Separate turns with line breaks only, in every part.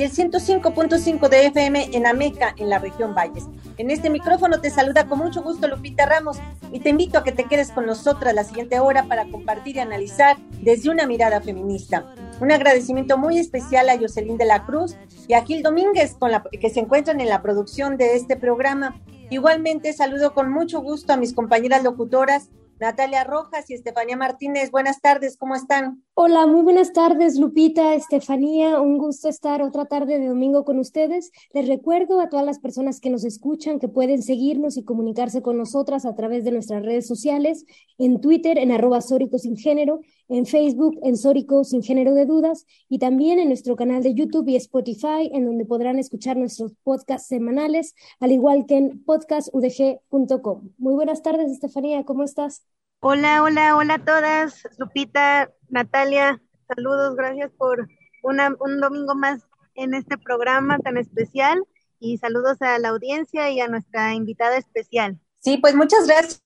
y el 105.5 de FM en Ameca, en la región Valles. En este micrófono te saluda con mucho gusto Lupita Ramos y te invito a que te quedes con nosotras la siguiente hora para compartir y analizar desde una mirada feminista. Un agradecimiento muy especial a Jocelyn de la Cruz y a Gil Domínguez con la, que se encuentran en la producción de este programa. Igualmente saludo con mucho gusto a mis compañeras locutoras Natalia Rojas y Estefanía Martínez. Buenas tardes, ¿cómo están?
Hola, muy buenas tardes, Lupita, Estefanía. Un gusto estar otra tarde de domingo con ustedes. Les recuerdo a todas las personas que nos escuchan que pueden seguirnos y comunicarse con nosotras a través de nuestras redes sociales, en Twitter, en arroba Sórico Sin Género, en Facebook, en Sórico Sin Género de Dudas, y también en nuestro canal de YouTube y Spotify, en donde podrán escuchar nuestros podcasts semanales, al igual que en podcastudg.com. Muy buenas tardes, Estefanía, ¿cómo estás?
Hola, hola, hola a todas. Lupita, Natalia, saludos, gracias por un domingo más en este programa tan especial y saludos a la audiencia y a nuestra invitada especial.
Sí, pues muchas gracias.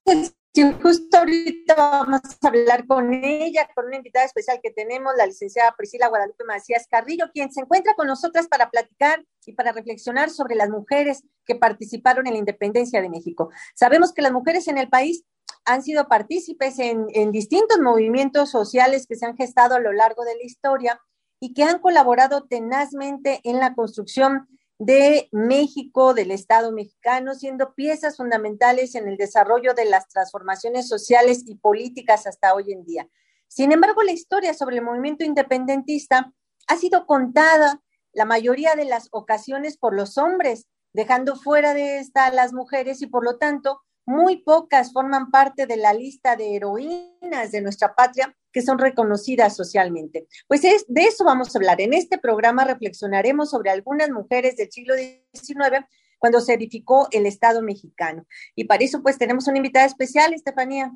justo ahorita vamos a hablar con ella, con una invitada especial que tenemos, la licenciada Priscila Guadalupe Macías Carrillo, quien se encuentra con nosotras para platicar y para reflexionar sobre las mujeres que participaron en la independencia de México. Sabemos que las mujeres en el país han sido partícipes en, distintos movimientos sociales que se han gestado a lo largo de la historia y que han colaborado tenazmente en la construcción de México, del Estado mexicano, siendo piezas fundamentales en el desarrollo de las transformaciones sociales y políticas hasta hoy en día. Sin embargo, la historia sobre el movimiento independentista ha sido contada la mayoría de las ocasiones por los hombres, dejando fuera de esta a las mujeres y por lo tanto muy pocas forman parte de la lista de heroínas de nuestra patria que son reconocidas socialmente. Pues es, de eso vamos a hablar. En este programa reflexionaremos sobre algunas mujeres del siglo XIX cuando se edificó el Estado mexicano. Y para eso pues tenemos una invitada especial, Estefanía.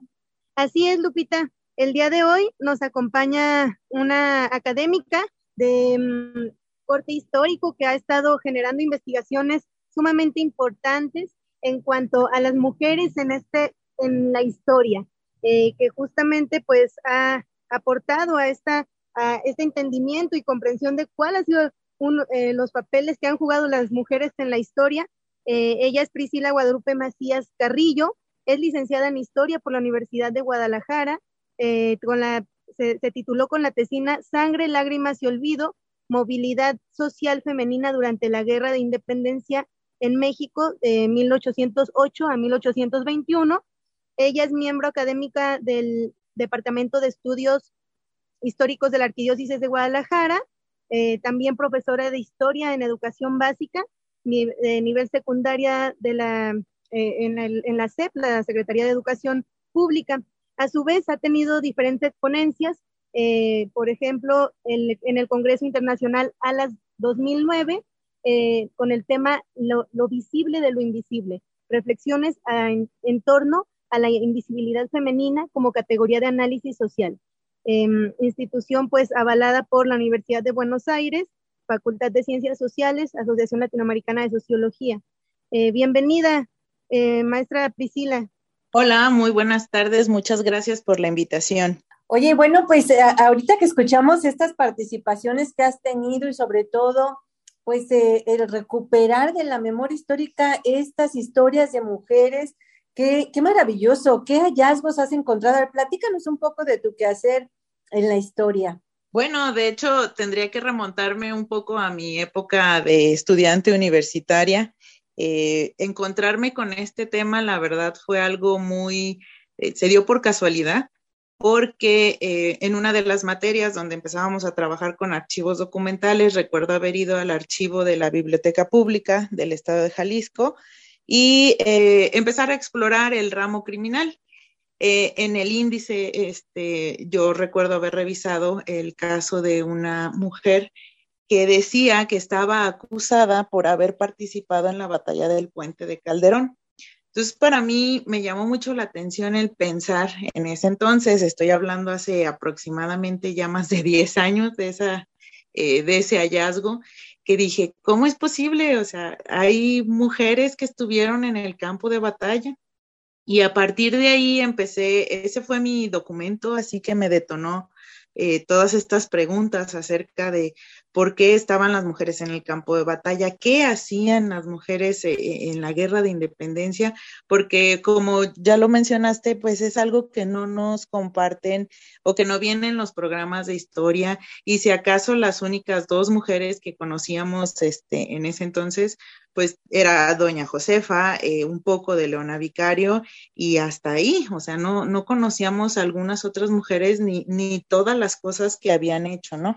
Así es, Lupita. El día de hoy nos acompaña una académica de mm, corte histórico que ha estado generando investigaciones sumamente importantes en cuanto a las mujeres en, este, en la historia, eh, que justamente pues ha aportado a, esta, a este entendimiento y comprensión de cuáles han sido eh, los papeles que han jugado las mujeres en la historia. Eh, ella es Priscila Guadalupe Macías Carrillo, es licenciada en Historia por la Universidad de Guadalajara, con la, se, se tituló con la tesina Sangre, Lágrimas y Olvido, Movilidad Social Femenina durante la Guerra de Independencia en México de 1808 a 1821. Ella es miembro académica del Departamento de Estudios Históricos de la Arquidiócesis de Guadalajara, eh, también profesora de Historia en Educación Básica, de nivel secundaria de la, eh, en, la CEP, la Secretaría de Educación Pública. A su vez, ha tenido diferentes ponencias, eh, por ejemplo, en el Congreso Internacional ALAS 2009, eh, con el tema lo, visible de lo invisible, reflexiones en, torno a la invisibilidad femenina como categoría de análisis social. Em, institución pues avalada por la Universidad de Buenos Aires, Facultad de Ciencias Sociales, Asociación Latinoamericana de Sociología. Eh, bienvenida, eh, maestra Priscila.
Hola, muy buenas tardes, muchas gracias por la invitación.
Oye, bueno, pues ahorita que escuchamos estas participaciones que has tenido y sobre todo pues eh, el recuperar de la memoria histórica estas historias de mujeres. Qué, qué maravilloso, qué hallazgos has encontrado. platícanos un poco de tu quehacer en la historia.
Bueno, de hecho, tendría que remontarme un poco a mi época de estudiante universitaria Eh, encontrarme con este tema, la verdad, fue algo muy, eh, se dio por casualidad, porque eh, en una de las materias donde empezábamos a trabajar con archivos documentales, recuerdo haber ido al archivo de la Biblioteca Pública del Estado de Jalisco y empezar a explorar el ramo criminal. en el índice, este, yo recuerdo haber revisado el caso de una mujer que decía que estaba acusada por haber participado en la batalla del puente de Calderón. Entonces, para mí me llamó mucho la atención el pensar en ese entonces, estoy hablando hace aproximadamente ya más de 10 años de, esa, eh, de ese hallazgo, que dije, ¿cómo es posible? O sea, hay mujeres que estuvieron en el campo de batalla. Y a partir de ahí empecé, ese fue mi documento, así que me detonó eh, todas estas preguntas acerca de por qué estaban las mujeres en el campo de batalla, qué hacían las mujeres eh, eh, en la guerra de independencia, porque como ya lo mencionaste, pues es algo que no nos comparten o que no vienen en los programas de historia y si acaso las únicas dos mujeres que conocíamos este, en ese entonces, pues era doña Josefa, eh, un poco de Leona Vicario y hasta ahí, o sea, no, no conocíamos algunas otras mujeres ni, ni todas las cosas que habían hecho, ¿no?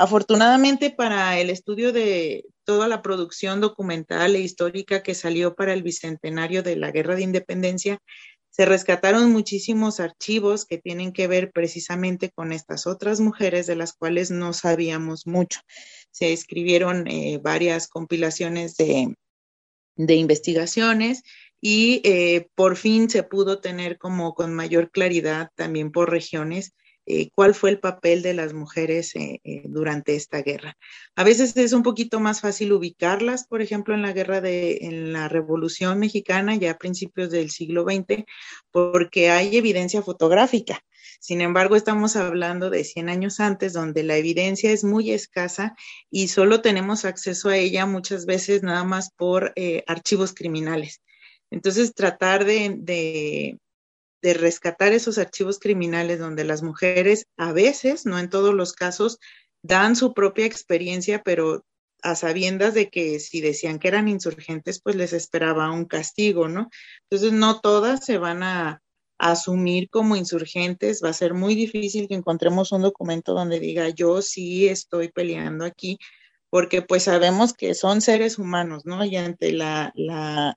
Afortunadamente para el estudio de toda la producción documental e histórica que salió para el bicentenario de la Guerra de Independencia, se rescataron muchísimos archivos que tienen que ver precisamente con estas otras mujeres de las cuales no sabíamos mucho. Se escribieron eh, varias compilaciones de, investigaciones y eh, por fin se pudo tener como con mayor claridad también por regiones eh, cuál fue el papel de las mujeres eh, eh, durante esta guerra. A veces es un poquito más fácil ubicarlas, por ejemplo, en la guerra de, en la Revolución Mexicana, ya a principios del siglo XX, porque hay evidencia fotográfica. Sin embargo, estamos hablando de 100 años antes, donde la evidencia es muy escasa y solo tenemos acceso a ella muchas veces nada más por archivos criminales. Entonces, tratar de, de rescatar esos archivos criminales donde las mujeres a veces, no en todos los casos, dan su propia experiencia, pero a sabiendas de que si decían que eran insurgentes, pues les esperaba un castigo, ¿no? Entonces, no todas se van a, asumir como insurgentes, va a ser muy difícil que encontremos un documento donde diga yo sí estoy peleando aquí, porque pues sabemos que son seres humanos, ¿no? Y ante la,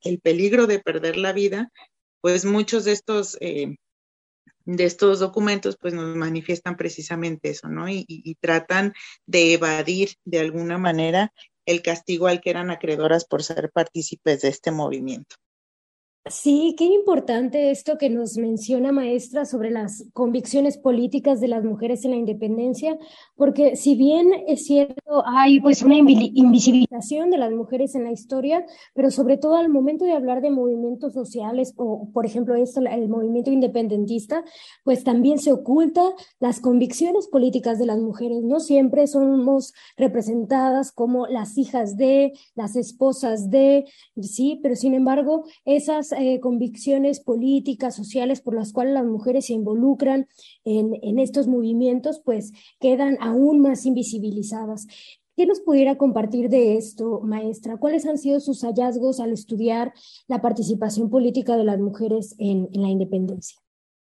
el peligro de perder la vida, pues muchos de estos, eh, de estos documentos pues nos manifiestan precisamente eso, ¿no? y tratan de evadir de alguna manera el castigo al que eran acreedoras por ser partícipes de este movimiento.
Sí, qué importante esto que nos menciona maestra sobre las convicciones políticas de las mujeres en la independencia, porque si bien es cierto, hay pues una invisibilización de las mujeres en la historia, pero sobre todo al momento de hablar de movimientos sociales o, por ejemplo, esto, el movimiento independentista, pues también se oculta las convicciones políticas de las mujeres. No siempre somos representadas como las hijas de, las esposas de, sí, pero sin embargo, esas eh, convicciones políticas, sociales por las cuales las mujeres se involucran en, estos movimientos, pues quedan aún más invisibilizadas. ¿Qué nos pudiera compartir de esto, maestra? ¿Cuáles han sido sus hallazgos al estudiar la participación política de las mujeres en, la independencia?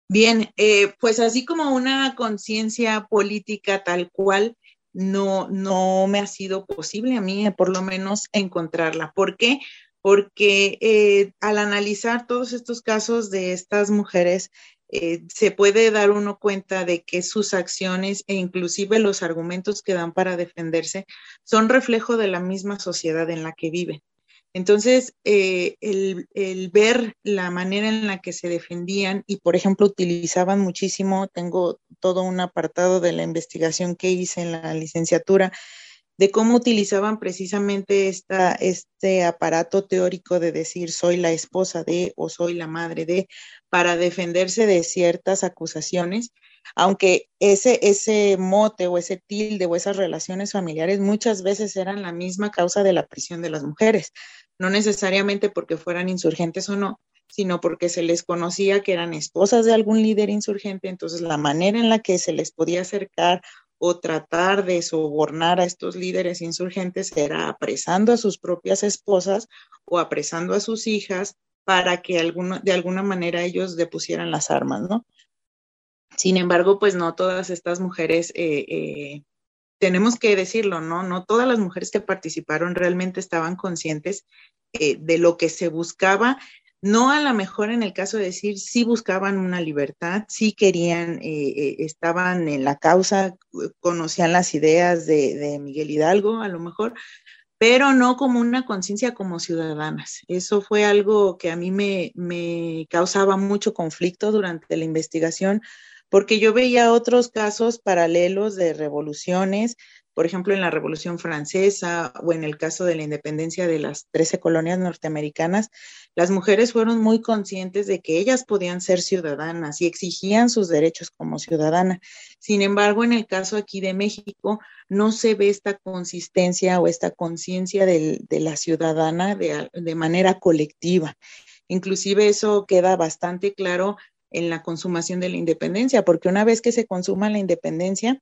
Bien, eh, pues así como una conciencia política tal cual, no, no me ha sido posible a mí, por lo menos, encontrarla. ¿Por qué? Porque eh, al analizar todos estos casos de estas mujeres, eh, se puede dar uno cuenta de que sus acciones e inclusive los argumentos que dan para defenderse son reflejo de la misma sociedad en la que viven. Entonces, eh, el, el, ver la manera en la que se defendían y, por ejemplo, utilizaban muchísimo, tengo todo un apartado de la investigación que hice en la licenciatura de cómo utilizaban precisamente esta, este aparato teórico de decir soy la esposa de o soy la madre de para defenderse de ciertas acusaciones, aunque ese, ese mote o ese tilde o esas relaciones familiares muchas veces eran la misma causa de la prisión de las mujeres, no necesariamente porque fueran insurgentes o no, sino porque se les conocía que eran esposas de algún líder insurgente, entonces la manera en la que se les podía acercar o tratar de sobornar a estos líderes insurgentes era apresando a sus propias esposas o apresando a sus hijas para que de alguna manera ellos depusieran las armas, ¿no? Sin embargo, pues no todas estas mujeres, eh, eh, tenemos que decirlo, ¿no? No todas las mujeres que participaron realmente estaban conscientes eh, de lo que se buscaba. No a lo mejor en el caso de decir, sí buscaban una libertad, sí querían, estaban en la causa, conocían las ideas de, Miguel Hidalgo, a lo mejor, pero no como una conciencia como ciudadanas. Eso fue algo que a mí me, causaba mucho conflicto durante la investigación, porque yo veía otros casos paralelos de revoluciones, por ejemplo, en la Revolución Francesa o en el caso de la independencia de las 13 colonias norteamericanas, las mujeres fueron muy conscientes de que ellas podían ser ciudadanas y exigían sus derechos como ciudadana. Sin embargo, en el caso aquí de México, no se ve esta consistencia o esta conciencia de la ciudadana de, de manera colectiva. Inclusive eso queda bastante claro en la consumación de la independencia, porque una vez que se consuma la independencia,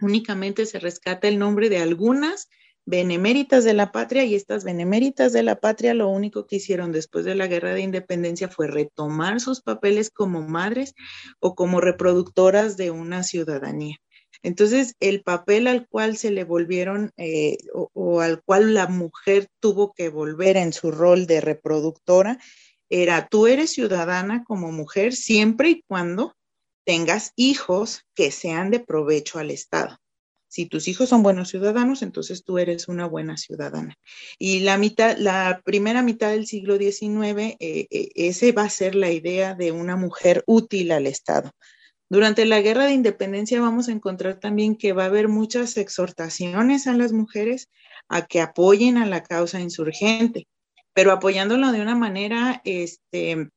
únicamente se rescata el nombre de algunas beneméritas de la patria y estas beneméritas de la patria lo único que hicieron después de la guerra de independencia fue retomar sus papeles como madres o como reproductoras de una ciudadanía. Entonces, el papel al cual se le volvieron eh, o, al cual la mujer tuvo que volver en su rol de reproductora era, tú eres ciudadana como mujer siempre y cuando tengas hijos que sean de provecho al Estado. Si tus hijos son buenos ciudadanos, entonces tú eres una buena ciudadana. Y la mitad, la primera mitad del siglo XIX, eh, eh, ese va a ser la idea de una mujer útil al Estado. Durante la guerra de independencia vamos a encontrar también que va a haber muchas exhortaciones a las mujeres a que apoyen a la causa insurgente, pero apoyándolo de una manera este,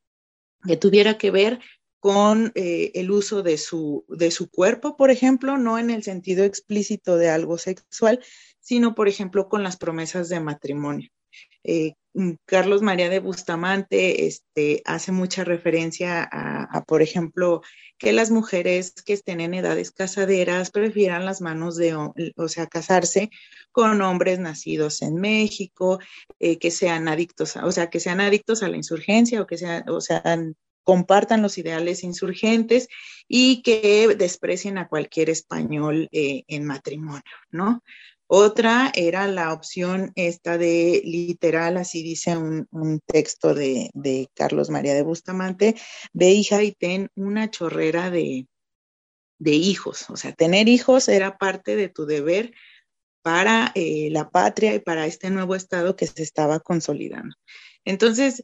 que tuviera que ver con eh, el uso de su, de su cuerpo, por ejemplo, no en el sentido explícito de algo sexual, sino, por ejemplo, con las promesas de matrimonio. Eh, mm, Carlos María de Bustamante este, hace mucha referencia a, por ejemplo, que las mujeres que estén en edades casaderas prefieran las manos de, o sea, casarse con hombres nacidos en México, eh, que sean adictos, o sea, que sean adictos a la insurgencia o que sean, o sean compartan los ideales insurgentes y que desprecien a cualquier español eh, en matrimonio, ¿no? Otra era la opción esta de literal, así dice un, texto de, Carlos María de Bustamante, de hija y ten una chorrera de, de hijos. O sea, tener hijos era parte de tu deber para eh, la patria y para este nuevo Estado que se estaba consolidando. Entonces,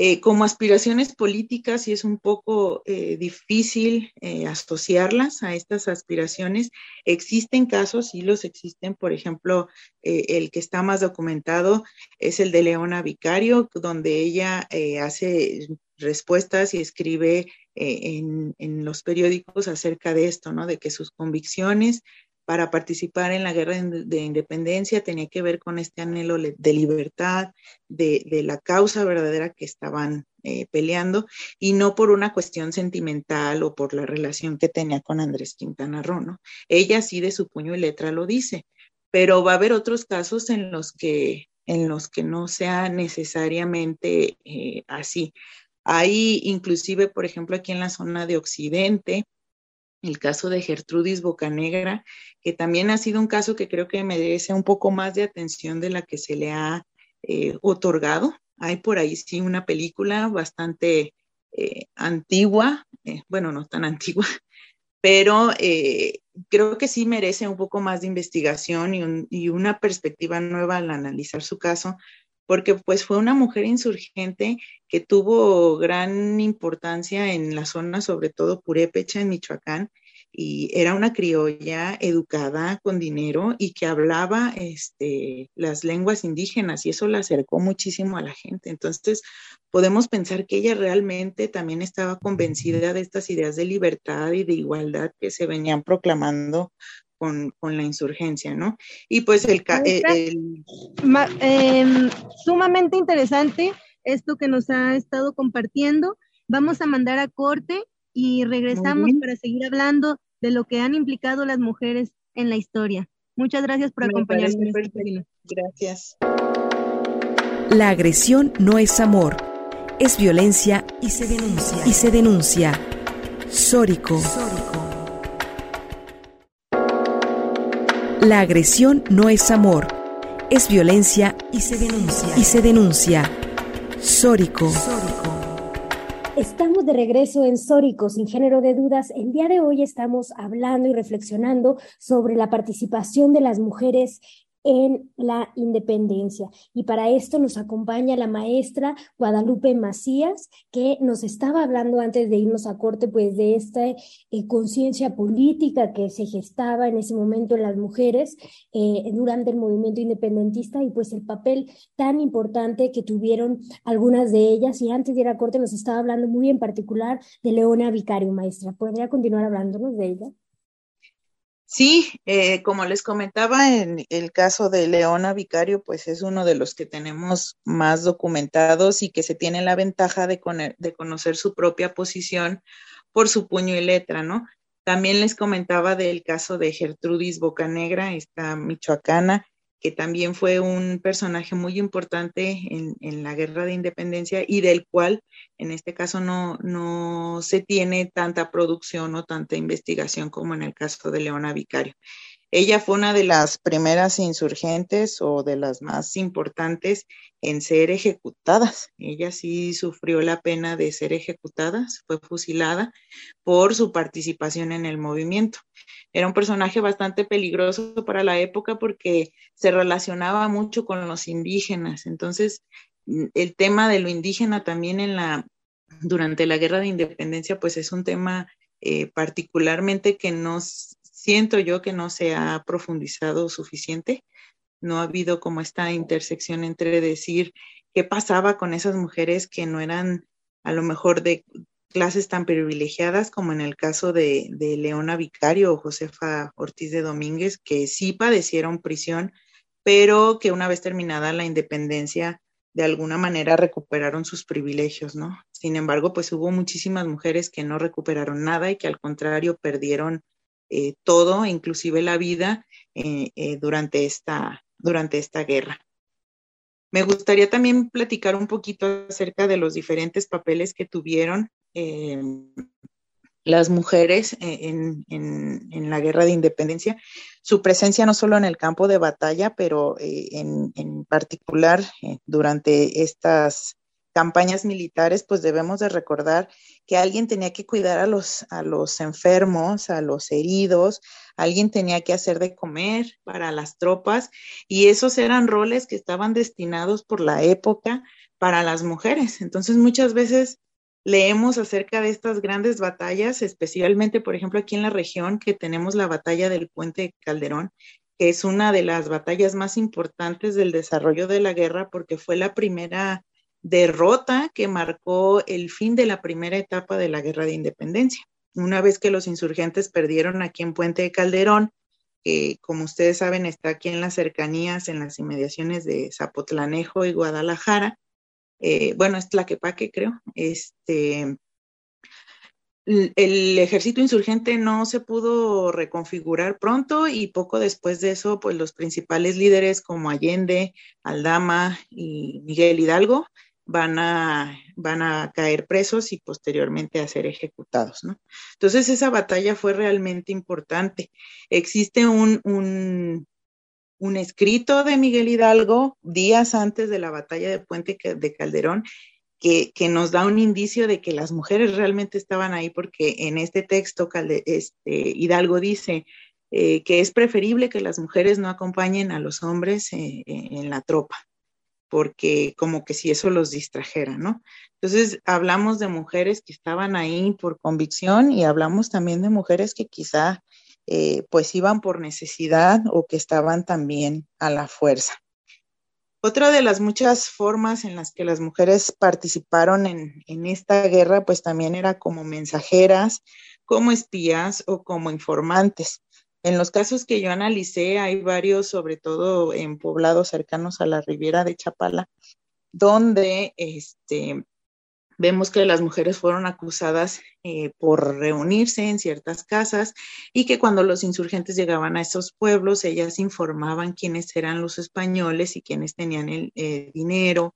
eh, como aspiraciones políticas, sí es un poco eh, difícil eh, asociarlas a estas aspiraciones. Existen casos, sí los existen, por ejemplo, el que está más documentado es el de Leona Vicario, donde ella hace respuestas y escribe en, en, los periódicos acerca de esto, ¿no? De que sus convicciones para participar en la guerra de independencia tenía que ver con este anhelo de libertad, de, la causa verdadera que estaban eh, peleando y no por una cuestión sentimental o por la relación que tenía con Andrés Quintana Roo, ¿no? Ella sí de su puño y letra lo dice, pero va a haber otros casos en los que, en los que no sea necesariamente eh, así. Hay inclusive, por ejemplo, aquí en la zona de Occidente, el caso de Gertrudis Bocanegra, que también ha sido un caso que creo que merece un poco más de atención de la que se le ha eh, otorgado. Hay por ahí sí una película bastante eh, antigua, eh, bueno, no tan antigua, pero creo que sí merece un poco más de investigación y, y una perspectiva nueva al analizar su caso, porque pues fue una mujer insurgente que tuvo gran importancia en la zona, sobre todo Purépecha, en Michoacán, y era una criolla educada con dinero y que hablaba este, las lenguas indígenas y eso la acercó muchísimo a la gente. Entonces, podemos pensar que ella realmente también estaba convencida de estas ideas de libertad y de igualdad que se venían proclamando con, la insurgencia, ¿no? Y pues el...
Em, sumamente interesante esto que nos ha estado compartiendo. Vamos a mandar a corte y regresamos para seguir hablando de lo que han implicado las mujeres en la historia. Muchas gracias por acompañarnos.
Este gracias.
La agresión no es amor, es violencia y se denuncia. Y se denuncia. Sórico. La agresión no es amor, es violencia y se denuncia. Y se denuncia. Sórico.
Estamos de regreso en Sórico, sin género de dudas. El día de hoy estamos hablando y reflexionando sobre la participación de las mujeres en la independencia. Y para esto nos acompaña la maestra Guadalupe Macías, que nos estaba hablando antes de irnos a corte, pues de esta eh, conciencia política que se gestaba en ese momento en las mujeres eh, durante el movimiento independentista y pues el papel tan importante que tuvieron algunas de ellas. Y antes de ir a corte nos estaba hablando muy en particular de Leona Vicario, maestra. ¿Podría continuar hablándonos de ella?
Sí, eh, como les comentaba, en el caso de Leona Vicario, pues es uno de los que tenemos más documentados y que se tiene la ventaja de, de conocer su propia posición por su puño y letra, ¿no? También les comentaba del caso de Gertrudis Bocanegra, esta michoacana, que también fue un personaje muy importante en, la guerra de independencia y del cual en este caso no, no se tiene tanta producción o tanta investigación como en el caso de Leona Vicario. Ella fue una de las primeras insurgentes o de las más importantes en ser ejecutadas. Ella sí sufrió la pena de ser ejecutada, fue fusilada por su participación en el movimiento. Era un personaje bastante peligroso para la época porque se relacionaba mucho con los indígenas. Entonces, el tema de lo indígena también en la durante la guerra de independencia, pues es un tema eh, particularmente que nos siento yo que no se ha profundizado suficiente. No ha habido como esta intersección entre decir qué pasaba con esas mujeres que no eran a lo mejor de clases tan privilegiadas como en el caso de, de Leona Vicario o Josefa Ortiz de Domínguez, que sí padecieron prisión, pero que una vez terminada la independencia, de alguna manera recuperaron sus privilegios, ¿no? Sin embargo, pues hubo muchísimas mujeres que no recuperaron nada y que al contrario perdieron eh, todo, inclusive la vida, eh, eh, durante, esta, durante esta guerra. Me gustaría también platicar un poquito acerca de los diferentes papeles que tuvieron las mujeres en, en, la guerra de independencia. Su presencia no solo en el campo de batalla, pero en, en, particular durante estas campañas militares, pues debemos de recordar que alguien tenía que cuidar a los, a los enfermos, a los heridos, alguien tenía que hacer de comer para las tropas y esos eran roles que estaban destinados por la época para las mujeres. Entonces muchas veces leemos acerca de estas grandes batallas, especialmente, por ejemplo, aquí en la región que tenemos la batalla del puente Calderón, que es una de las batallas más importantes del desarrollo de la guerra porque fue la primera derrota que marcó el fin de la primera etapa de la guerra de independencia. Una vez que los insurgentes perdieron aquí en Puente de Calderón, que como ustedes saben está aquí en las cercanías, en las inmediaciones de Zapotlanejo y Guadalajara, eh, bueno, es Tlaquepaque creo, este, el ejército insurgente no se pudo reconfigurar pronto y poco después de eso, pues los principales líderes como Allende, Aldama y Miguel Hidalgo van a, van a caer presos y posteriormente a ser ejecutados, ¿no? Entonces esa batalla fue realmente importante. Existe un, un, un escrito de Miguel Hidalgo días antes de la batalla de Puente de Calderón que, que, nos da un indicio de que las mujeres realmente estaban ahí, porque en este texto este, Hidalgo dice eh, que es preferible que las mujeres no acompañen a los hombres eh, en la tropa porque como que si eso los distrajera, ¿no? Entonces, hablamos de mujeres que estaban ahí por convicción y hablamos también de mujeres que quizá eh, pues iban por necesidad o que estaban también a la fuerza. Otra de las muchas formas en las que las mujeres participaron en, en esta guerra, pues también era como mensajeras, como espías o como informantes. En los casos que yo analicé, hay varios, sobre todo en poblados cercanos a la Riviera de Chapala, donde este, vemos que las mujeres fueron acusadas eh, por reunirse en ciertas casas y que cuando los insurgentes llegaban a esos pueblos, ellas informaban quiénes eran los españoles y quiénes tenían el eh, dinero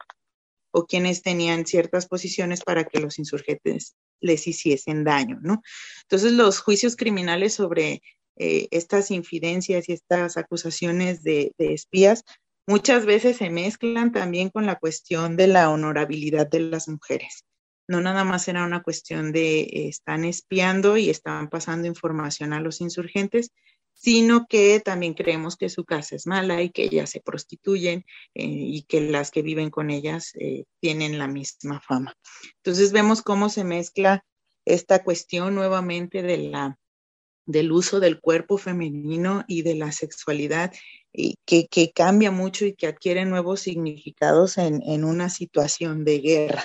o quienes tenían ciertas posiciones para que los insurgentes les hiciesen daño, ¿no? Entonces, los juicios criminales sobre eh, estas infidencias y estas acusaciones de, espías muchas veces se mezclan también con la cuestión de la honorabilidad de las mujeres no nada más era una cuestión de eh, están espiando y están pasando información a los insurgentes, sino que también creemos que su casa es mala y que ellas se prostituyen eh, y que las que viven con ellas eh, tienen la misma fama. Entonces vemos cómo se mezcla esta cuestión nuevamente de la, del uso del cuerpo femenino y de la sexualidad que, cambia mucho y que adquiere nuevos significados en, una situación de guerra.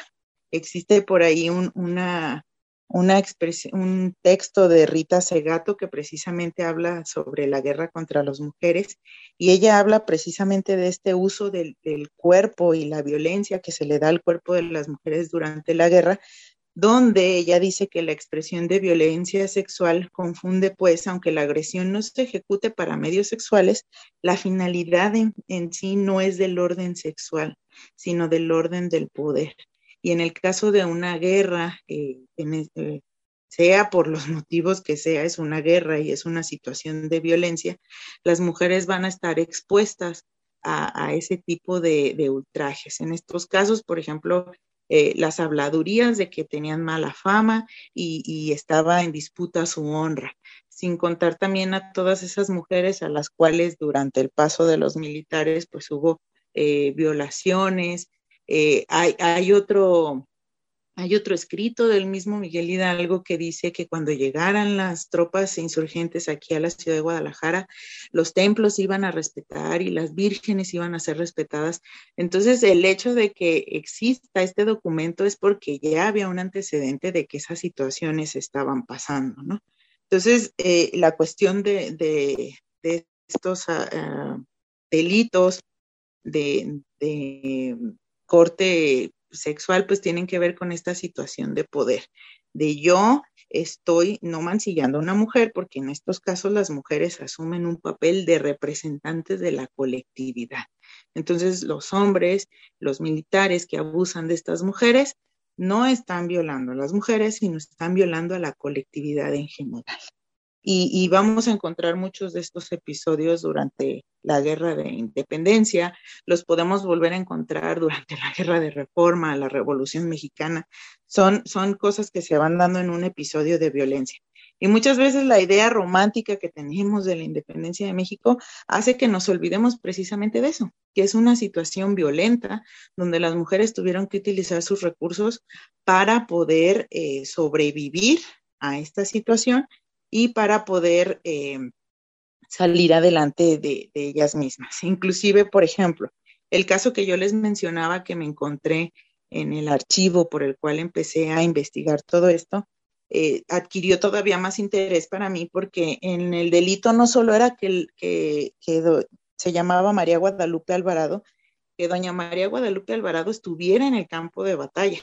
Existe por ahí un, una, un texto de Rita Segato que precisamente habla sobre la guerra contra las mujeres y ella habla precisamente de este uso del, cuerpo y la violencia que se le da al cuerpo de las mujeres durante la guerra, donde ella dice que la expresión de violencia sexual confunde pues, aunque la agresión no se ejecute para medios sexuales, la finalidad en, sí no es del orden sexual, sino del orden del poder. Y en el caso de una guerra, eh, eh, sea por los motivos que sea, es una guerra y es una situación de violencia, las mujeres van a estar expuestas a, ese tipo de, ultrajes. En estos casos, por ejemplo, eh, las habladurías de que tenían mala fama y, estaba en disputa su honra, sin contar también a todas esas mujeres a las cuales durante el paso de los militares pues hubo violaciones, eh, hay, hay, otro, hay otro escrito del mismo Miguel Hidalgo que dice que cuando llegaran las tropas insurgentes aquí a la ciudad de Guadalajara, los templos iban a respetar y las vírgenes iban a ser respetadas. Entonces, el hecho de que exista este documento es porque ya había un antecedente de que esas situaciones estaban pasando, ¿no? Entonces, eh, la cuestión de, estos uh, delitos de, de corte sexual, pues tienen que ver con esta situación de poder, de yo estoy no mancillando a una mujer, porque en estos casos las mujeres asumen un papel de representantes de la colectividad. Entonces, los hombres, los militares que abusan de estas mujeres, no están violando a las mujeres, sino están violando a la colectividad en general. Y, vamos a encontrar muchos de estos episodios durante la guerra de independencia, los podemos volver a encontrar durante la guerra de reforma, la revolución mexicana, son, son cosas que se van dando en un episodio de violencia. Y muchas veces la idea romántica que tenemos de la independencia de México hace que nos olvidemos precisamente de eso, que es una situación violenta donde las mujeres tuvieron que utilizar sus recursos para poder eh, sobrevivir a esta situación y para poder eh, salir adelante de, ellas mismas. Inclusive, por ejemplo, el caso que yo les mencionaba que me encontré en el archivo por el cual empecé a investigar todo esto, eh, adquirió todavía más interés para mí porque en el delito no solo era que, que se llamaba María Guadalupe Alvarado, que doña María Guadalupe Alvarado estuviera en el campo de batalla.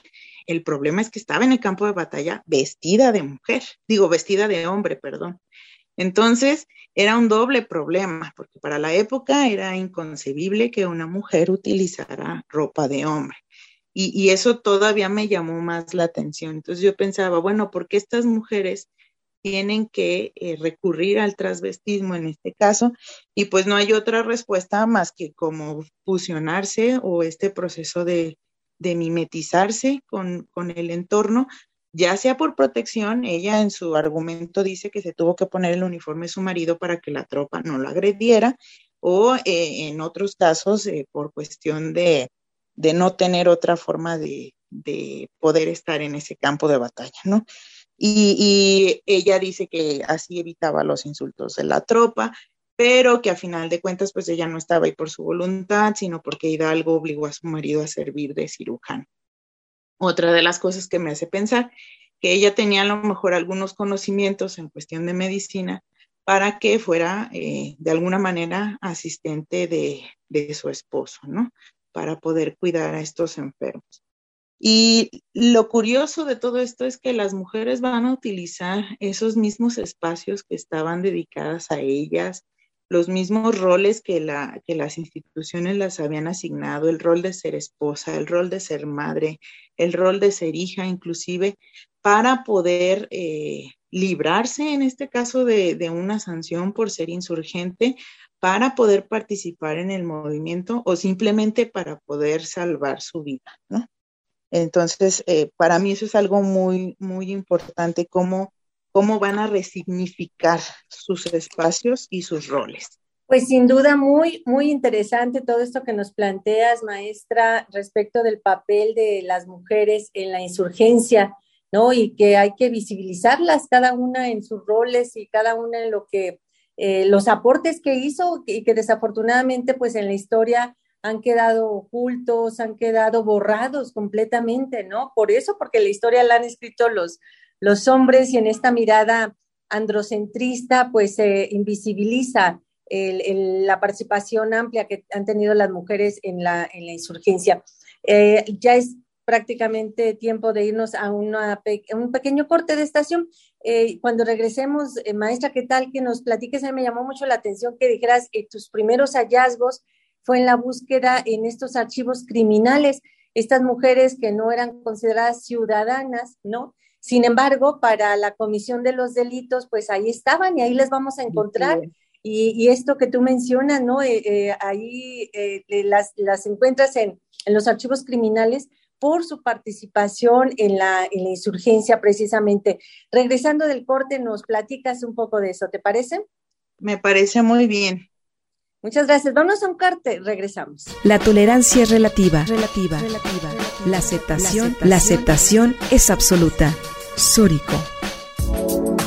El problema es que estaba en el campo de batalla vestida de mujer, digo, vestida de hombre, perdón. Entonces, era un doble problema, porque para la época era inconcebible que una mujer utilizara ropa de hombre. Y, eso todavía me llamó más la atención. Entonces yo pensaba, bueno, ¿por qué estas mujeres tienen que eh, recurrir al transvestismo en este caso y pues no hay otra respuesta más que como fusionarse o este proceso de, de mimetizarse con, con, el entorno, ya sea por protección, ella en su argumento dice que se tuvo que poner el uniforme de su marido para que la tropa no la agrediera o eh, en otros casos eh, por cuestión de, de, no tener otra forma de, de poder estar en ese campo de batalla, ¿no? Y, ella dice que así evitaba los insultos de la tropa, pero que a final de cuentas pues ella no estaba ahí por su voluntad, sino porque Hidalgo obligó a su marido a servir de cirujano. Otra de las cosas que me hace pensar que ella tenía a lo mejor algunos conocimientos en cuestión de medicina para que fuera eh, de alguna manera asistente de, de su esposo, ¿no? Para poder cuidar a estos enfermos. Y lo curioso de todo esto es que las mujeres van a utilizar esos mismos espacios que estaban dedicadas a ellas, los mismos roles que, la, que las instituciones las habían asignado, el rol de ser esposa, el rol de ser madre, el rol de ser hija inclusive, para poder eh, librarse, en este caso, de, de una sanción por ser insurgente, para poder participar en el movimiento o simplemente para poder salvar su vida, ¿no? Entonces, eh, para mí eso es algo muy, muy importante, cómo, cómo van a resignificar sus espacios y sus roles.
Pues sin duda muy, muy interesante todo esto que nos planteas, maestra, respecto del papel de las mujeres en la insurgencia, ¿no? Y que hay que visibilizarlas cada una en sus roles y cada una en lo que, eh, los aportes que hizo y que desafortunadamente pues en la historia han quedado ocultos, han quedado borrados completamente, ¿no? Por eso, porque la historia la han escrito los, los hombres y en esta mirada androcentrista, pues se invisibiliza la participación amplia que han tenido las mujeres en la, en la insurgencia. Eh, ya es prácticamente tiempo de irnos a, una, un pequeño corte de estación. Eh, cuando regresemos, eh, maestra, ¿qué tal que nos platiques? A mí me llamó mucho la atención que dijeras tus primeros hallazgos fue en la búsqueda en estos archivos criminales, estas mujeres que no eran consideradas ciudadanas, ¿no? Sin embargo, para la comisión de los delitos, pues ahí estaban y ahí les vamos a encontrar. Y, esto que tú mencionas, ¿no? Eh, eh, ahí eh, las, las, encuentras en, en, los archivos criminales por su participación en la, en la insurgencia precisamente. Regresando del corte, nos platicas un poco de eso, ¿te parece?
Me parece muy bien.
Muchas gracias. Vamos a un corte, regresamos.
La tolerancia es relativa. Relativa. relativa. La aceptación, la aceptación es absoluta. Sórico.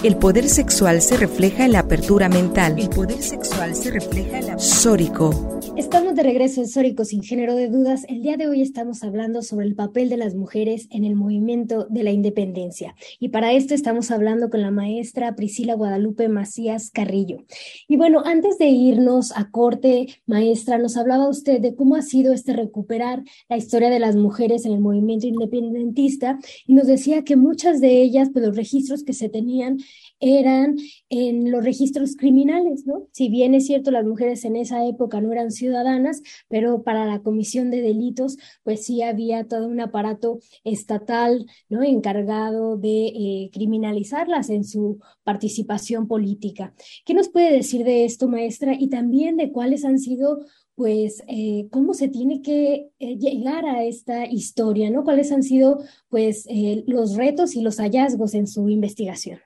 El poder sexual se refleja en la apertura mental. El poder sexual se refleja en la Sórico.
Estamos de regreso en Sórico sin género de dudas. El día de hoy estamos hablando sobre el papel de las mujeres en el movimiento de la independencia. Y para esto estamos hablando con la maestra Priscila Guadalupe Macías Carrillo. Y bueno, antes de irnos a corte, maestra, nos hablaba usted de cómo ha sido este recuperar la historia de las mujeres en el movimiento independentista y nos decía que muchas de ellas, pues los registros que se tenían eran en los registros criminales, ¿no? Si bien es cierto, las mujeres en esa época no eran ciudadanas, pero para la comisión de delitos, pues sí había todo un aparato estatal, ¿no? Encargado de eh, criminalizarlas en su participación política. ¿Qué nos puede decir de esto, maestra? Y también de cuáles han sido pues eh, cómo se tiene que eh, llegar a esta historia, ¿no? ¿Cuáles han sido pues los retos y los hallazgos en su investigación?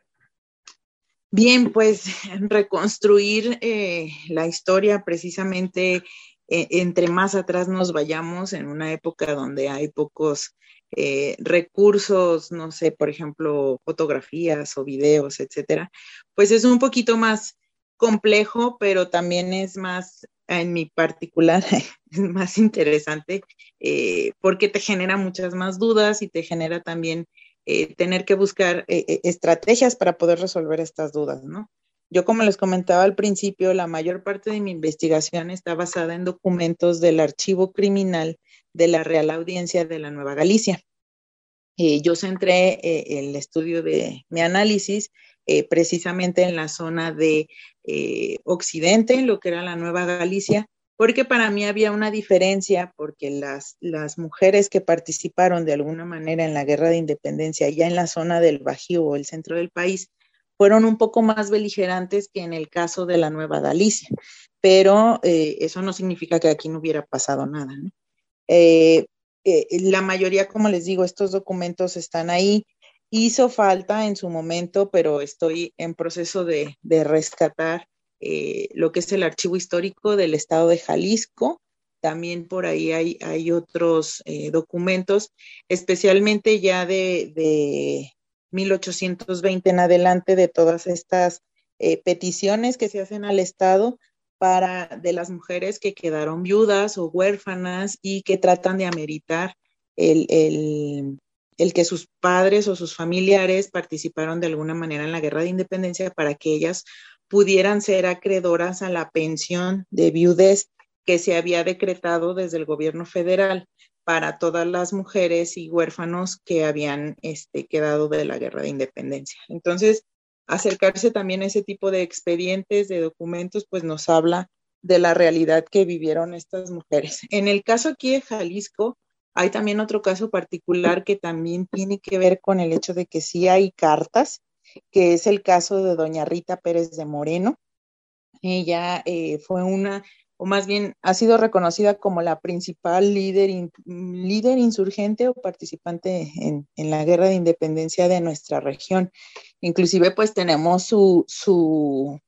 Bien, pues reconstruir eh, la historia precisamente eh, entre más atrás nos vayamos en una época donde hay pocos eh, recursos, no sé, por ejemplo, fotografías o videos, etcétera, pues es un poquito más complejo, pero también es más, en mi particular, más interesante porque te genera muchas más dudas y te genera también eh, tener que buscar eh, eh, estrategias para poder resolver estas dudas, ¿no? Yo, como les comentaba al principio, la mayor parte de mi investigación está basada en documentos del archivo criminal de la Real Audiencia de la Nueva Galicia. yo centré el estudio de mi análisis precisamente en la zona de Occidente, en lo que era la Nueva Galicia, porque para mí había una diferencia, porque las, las mujeres que participaron de alguna manera en la guerra de independencia, ya en la zona del Bajío o el centro del país, fueron un poco más beligerantes que en el caso de la Nueva Galicia, pero eh, eso no significa que aquí no hubiera pasado nada. Eh, eh, la mayoría, como les digo, estos documentos están ahí. Hizo falta en su momento, pero estoy en proceso de, de rescatar eh, lo que es el archivo histórico del estado de Jalisco. También por ahí hay, otros eh, documentos, especialmente ya de, de, 1820 en adelante, de todas estas eh, peticiones que se hacen al Estado para de las mujeres que quedaron viudas o huérfanas y que tratan de ameritar el, el, que sus padres o sus familiares participaron de alguna manera en la guerra de independencia para que ellas pudieran ser acreedoras a la pensión de viudez que se había decretado desde el gobierno federal para todas las mujeres y huérfanos que habían este, quedado de la guerra de independencia. Entonces, acercarse también a ese tipo de expedientes, de documentos, pues nos habla de la realidad que vivieron estas mujeres. En el caso aquí de Jalisco, hay también otro caso particular que también tiene que ver con el hecho de que sí hay cartas, que es el caso de doña Rita Pérez de Moreno. Ella eh, fue una, o más bien ha sido reconocida como la principal líder, líder insurgente o participante en, en, la guerra de independencia de nuestra región. Inclusive pues tenemos su, su,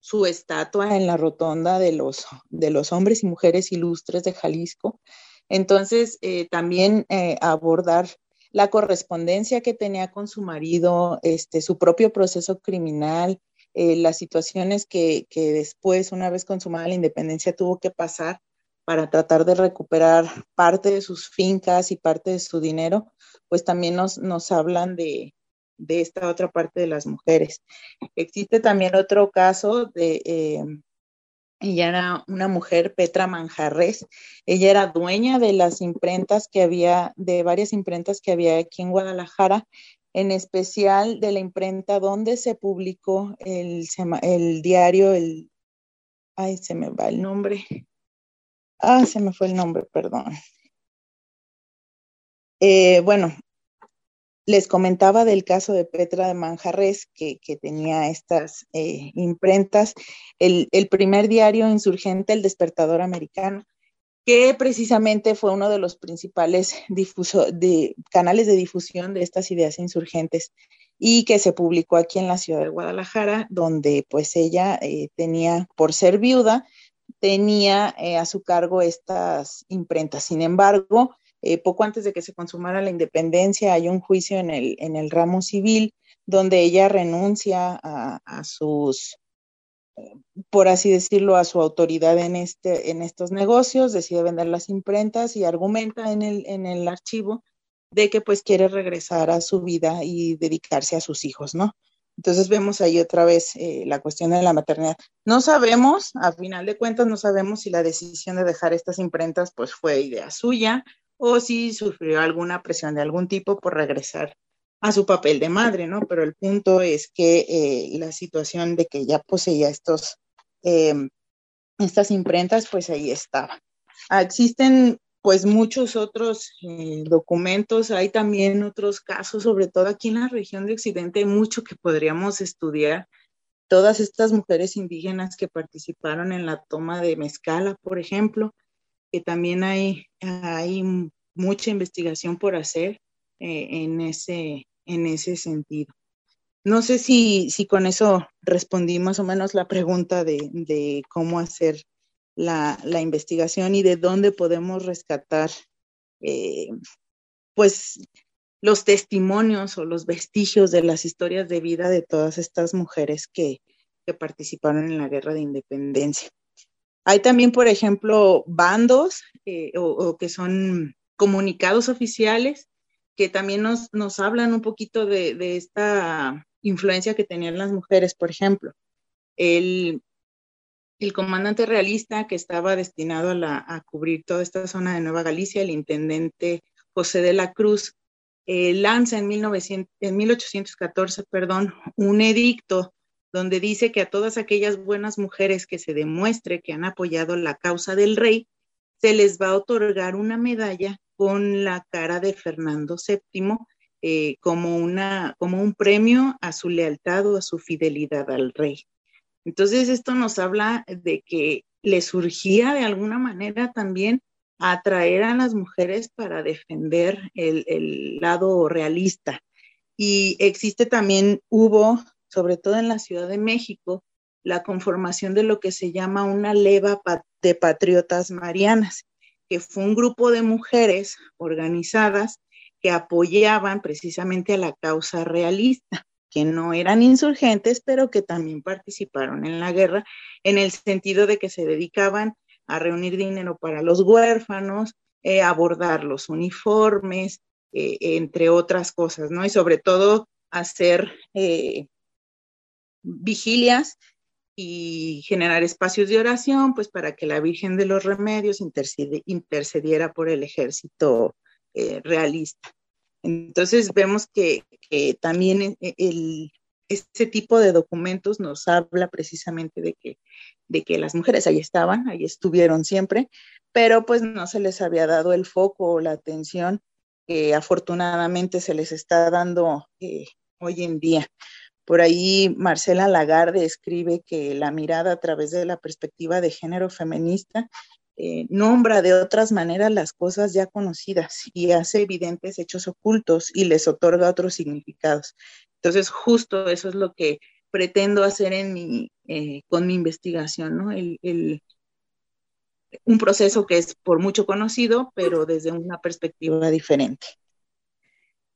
su estatua en la rotonda de los, de los hombres y mujeres ilustres de Jalisco entonces, eh, también eh, abordar la correspondencia que tenía con su marido, este, su propio proceso criminal, eh, las situaciones que, que, después, una vez consumada la independencia, tuvo que pasar para tratar de recuperar parte de sus fincas y parte de su dinero, pues también nos, nos hablan de, de esta otra parte de las mujeres. Existe también otro caso de ella era una mujer, Petra Manjarres. Ella era dueña de las imprentas que había, de varias imprentas que había aquí en Guadalajara, en especial de la imprenta donde se publicó el, el diario, el, ay, se me va el nombre. Ah, se me fue el nombre, perdón. Eh, bueno, les comentaba del caso de Petra de Manjarres, que, tenía estas eh, imprentas, el, primer diario insurgente, El Despertador Americano, que precisamente fue uno de los principales canales de difusión de estas ideas insurgentes y que se publicó aquí en la ciudad de Guadalajara, donde pues ella eh, tenía, por ser viuda, tenía eh, a su cargo estas imprentas. Sin embargo, eh, poco antes de que se consumara la independencia, hay un juicio en el, en el ramo civil donde ella renuncia a, sus, por así decirlo, a su autoridad en, este, en estos negocios, decide vender las imprentas y argumenta en el, en el archivo de que pues quiere regresar a su vida y dedicarse a sus hijos, ¿no? Entonces vemos ahí otra vez eh, la cuestión de la maternidad. No sabemos, a final de cuentas, no sabemos si la decisión de dejar estas imprentas pues fue idea suya o si sufrió alguna presión de algún tipo por regresar a su papel de madre, ¿no? Pero el punto es que eh, la situación de que ya poseía estos, em, estas imprentas, pues ahí estaba. Ah, existen pues muchos otros eh, documentos, hay también otros casos, sobre todo aquí en la región de Occidente, hay mucho que podríamos estudiar. Todas estas mujeres indígenas que participaron en la toma de Mezcala, por ejemplo, que también hay, hay mucha investigación por hacer eh, en, ese, en ese sentido. No sé si, si con eso respondí más o menos la pregunta de, de cómo hacer la, la, investigación y de dónde podemos rescatar eh, pues los testimonios o los vestigios de las historias de vida de todas estas mujeres que, que participaron en la guerra de independencia. Hay también, por ejemplo, bandos eh, o, que son comunicados oficiales que también nos, nos hablan un poquito de, esta influencia que tenían las mujeres, por ejemplo. El, el comandante realista que estaba destinado a, cubrir toda esta zona de Nueva Galicia, el intendente José de la Cruz, eh, lanza en, 1900, en 1814 perdón, un edicto donde dice que a todas aquellas buenas mujeres que se demuestre que han apoyado la causa del rey, se les va a otorgar una medalla con la cara de Fernando VII eh, como, una, como un premio a su lealtad o a su fidelidad al rey. Entonces, esto nos habla de que le surgía de alguna manera también atraer a las mujeres para defender el, el lado realista. Y existe también, hubo sobre todo en la Ciudad de México, la conformación de lo que se llama una leva de patriotas marianas, que fue un grupo de mujeres organizadas que apoyaban precisamente a la causa realista, que no eran insurgentes, pero que también participaron en la guerra, en el sentido de que se dedicaban a reunir dinero para los huérfanos, eh, abordar los uniformes, eh, entre otras cosas, ¿no? Y sobre todo hacer eh, vigilias y generar espacios de oración, pues para que la Virgen de los Remedios intercediera por el ejército eh, realista. Entonces vemos que, también este tipo de documentos nos habla precisamente de que, de que las mujeres ahí estaban, ahí estuvieron siempre, pero pues no se les había dado el foco o la atención que afortunadamente se les está dando hoy en día. Por ahí Marcela Lagarde escribe que la mirada a través de la perspectiva de género feminista eh, nombra de otras maneras las cosas ya conocidas y hace evidentes hechos ocultos y les otorga otros significados. Entonces, justo eso es lo que pretendo hacer eh, con mi investigación, ¿no? un proceso que es por mucho conocido, pero desde una perspectiva diferente.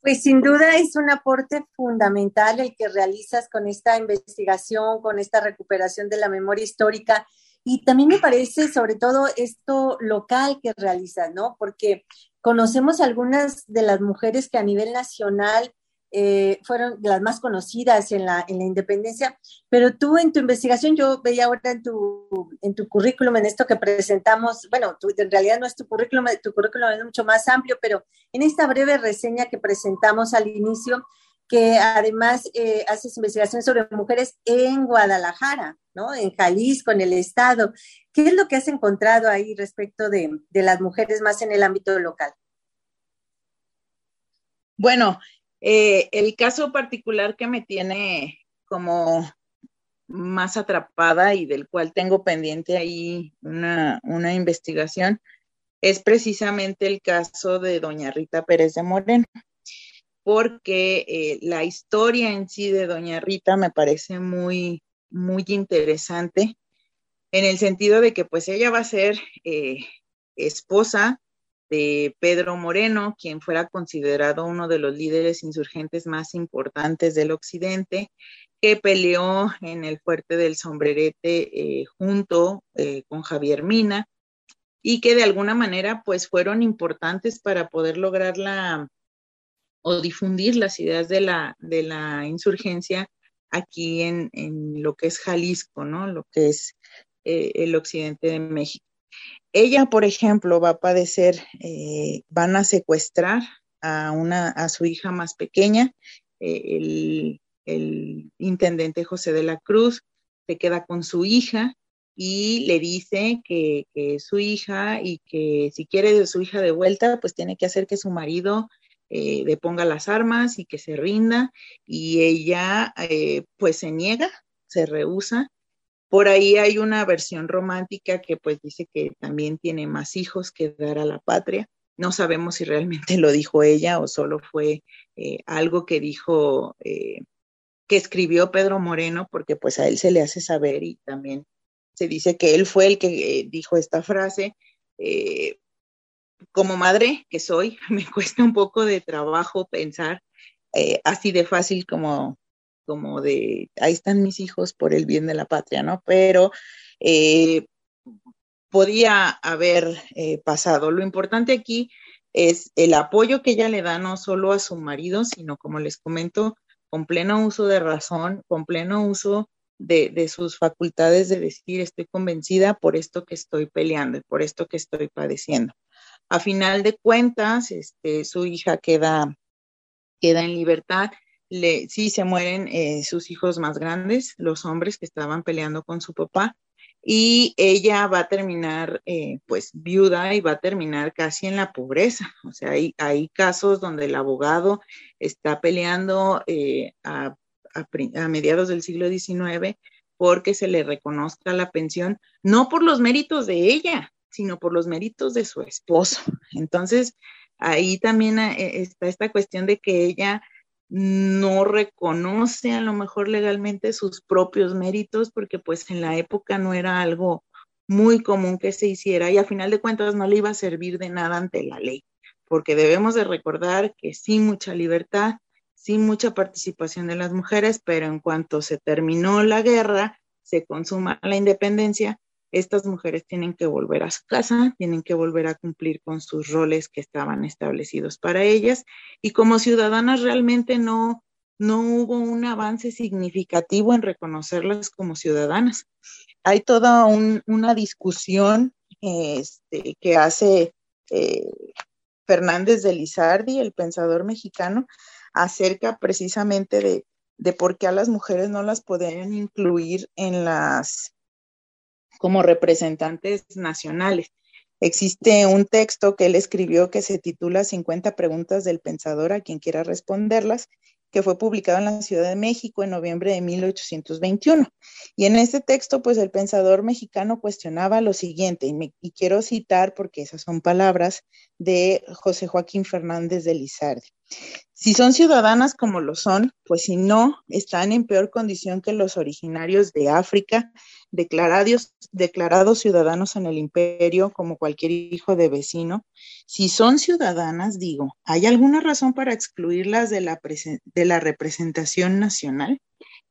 Pues sin duda es un aporte fundamental el que realizas con esta investigación, con esta recuperación de la memoria histórica. Y también me parece sobre todo esto local que realizas, ¿no? Porque conocemos algunas de las mujeres que a nivel nacional eh, fueron las más conocidas en la, en la independencia, pero tú en tu investigación, yo veía ahora en tu, en tu currículum, en esto que presentamos, bueno, en realidad no es tu currículum, tu currículum es mucho más amplio, pero en esta breve reseña que presentamos al inicio, que además eh, haces investigación sobre mujeres en Guadalajara, ¿no? En Jalisco, en el estado. ¿Qué es lo que has encontrado ahí respecto de, de las mujeres más en el ámbito local?
Bueno, eh, el caso particular que me tiene como más atrapada y del cual tengo pendiente ahí una, investigación es precisamente el caso de doña Rita Pérez de Moreno, porque eh, la historia en sí de doña Rita me parece muy, muy interesante en el sentido de que pues ella va a ser eh, esposa de Pedro Moreno, quien fuera considerado uno de los líderes insurgentes más importantes del occidente, que peleó en el fuerte del sombrerete eh, junto eh, con Javier Mina y que de alguna manera pues fueron importantes para poder lograr la o difundir las ideas de la, de la insurgencia aquí en, lo que es Jalisco, ¿no? Lo que es eh, el occidente de México. Ella, por ejemplo, va a padecer, eh, van a secuestrar a, una, a su hija más pequeña, eh, el, intendente José de la Cruz se queda con su hija y le dice que, es su hija y que si quiere de su hija de vuelta, pues tiene que hacer que su marido eh, le ponga las armas y que se rinda y ella pues se niega, se rehúsa por ahí hay una versión romántica que pues dice que también tiene más hijos que dar a la patria. No sabemos si realmente lo dijo ella o solo fue eh, algo que dijo, eh, que escribió Pedro Moreno, porque pues a él se le hace saber y también se dice que él fue el que eh, dijo esta frase. como madre que soy, me cuesta un poco de trabajo pensar así de fácil como como de, ahí están mis hijos por el bien de la patria, ¿no? Pero eh, podía haber eh, pasado. Lo importante aquí es el apoyo que ella le da no solo a su marido, sino, como les comento, con pleno uso de razón, con pleno uso de, de, sus facultades de decir estoy convencida por esto que estoy peleando y por esto que estoy padeciendo. A final de cuentas, este, su hija queda, queda en libertad le, sí se mueren eh, sus hijos más grandes, los hombres que estaban peleando con su papá, y ella va a terminar eh, pues viuda y va a terminar casi en la pobreza. O sea, hay, hay casos donde el abogado está peleando eh, a, a, mediados del siglo XIX porque se le reconozca la pensión, no por los méritos de ella, sino por los méritos de su esposo. Entonces, ahí también está esta cuestión de que ella no reconoce a lo mejor legalmente sus propios méritos porque pues en la época no era algo muy común que se hiciera y a final de cuentas no le iba a servir de nada ante la ley, porque debemos de recordar que sí mucha libertad, sí mucha participación de las mujeres, pero en cuanto se terminó la guerra, se consuma la independencia, estas mujeres tienen que volver a su casa, tienen que volver a cumplir con sus roles que estaban establecidos para ellas y como ciudadanas realmente no, no hubo un avance significativo en reconocerlas como ciudadanas. Hay toda una discusión este, que hace eh, Fernández de Lizardi, el pensador mexicano, acerca precisamente de, de por qué a las mujeres no las podían incluir en las como representantes nacionales. Existe un texto que él escribió que se titula 50 preguntas del pensador a quien quiera responderlas que fue publicado en la Ciudad de México en noviembre de 1821. Y en este texto, pues el pensador mexicano cuestionaba lo siguiente, y, quiero citar porque esas son palabras de José Joaquín Fernández de Lizardi. Si son ciudadanas como lo son, pues si no, están en peor condición que los originarios de África, declarados, ciudadanos en el imperio como cualquier hijo de vecino. Si son ciudadanas, digo, ¿hay alguna razón para excluirlas de la, de la representación nacional?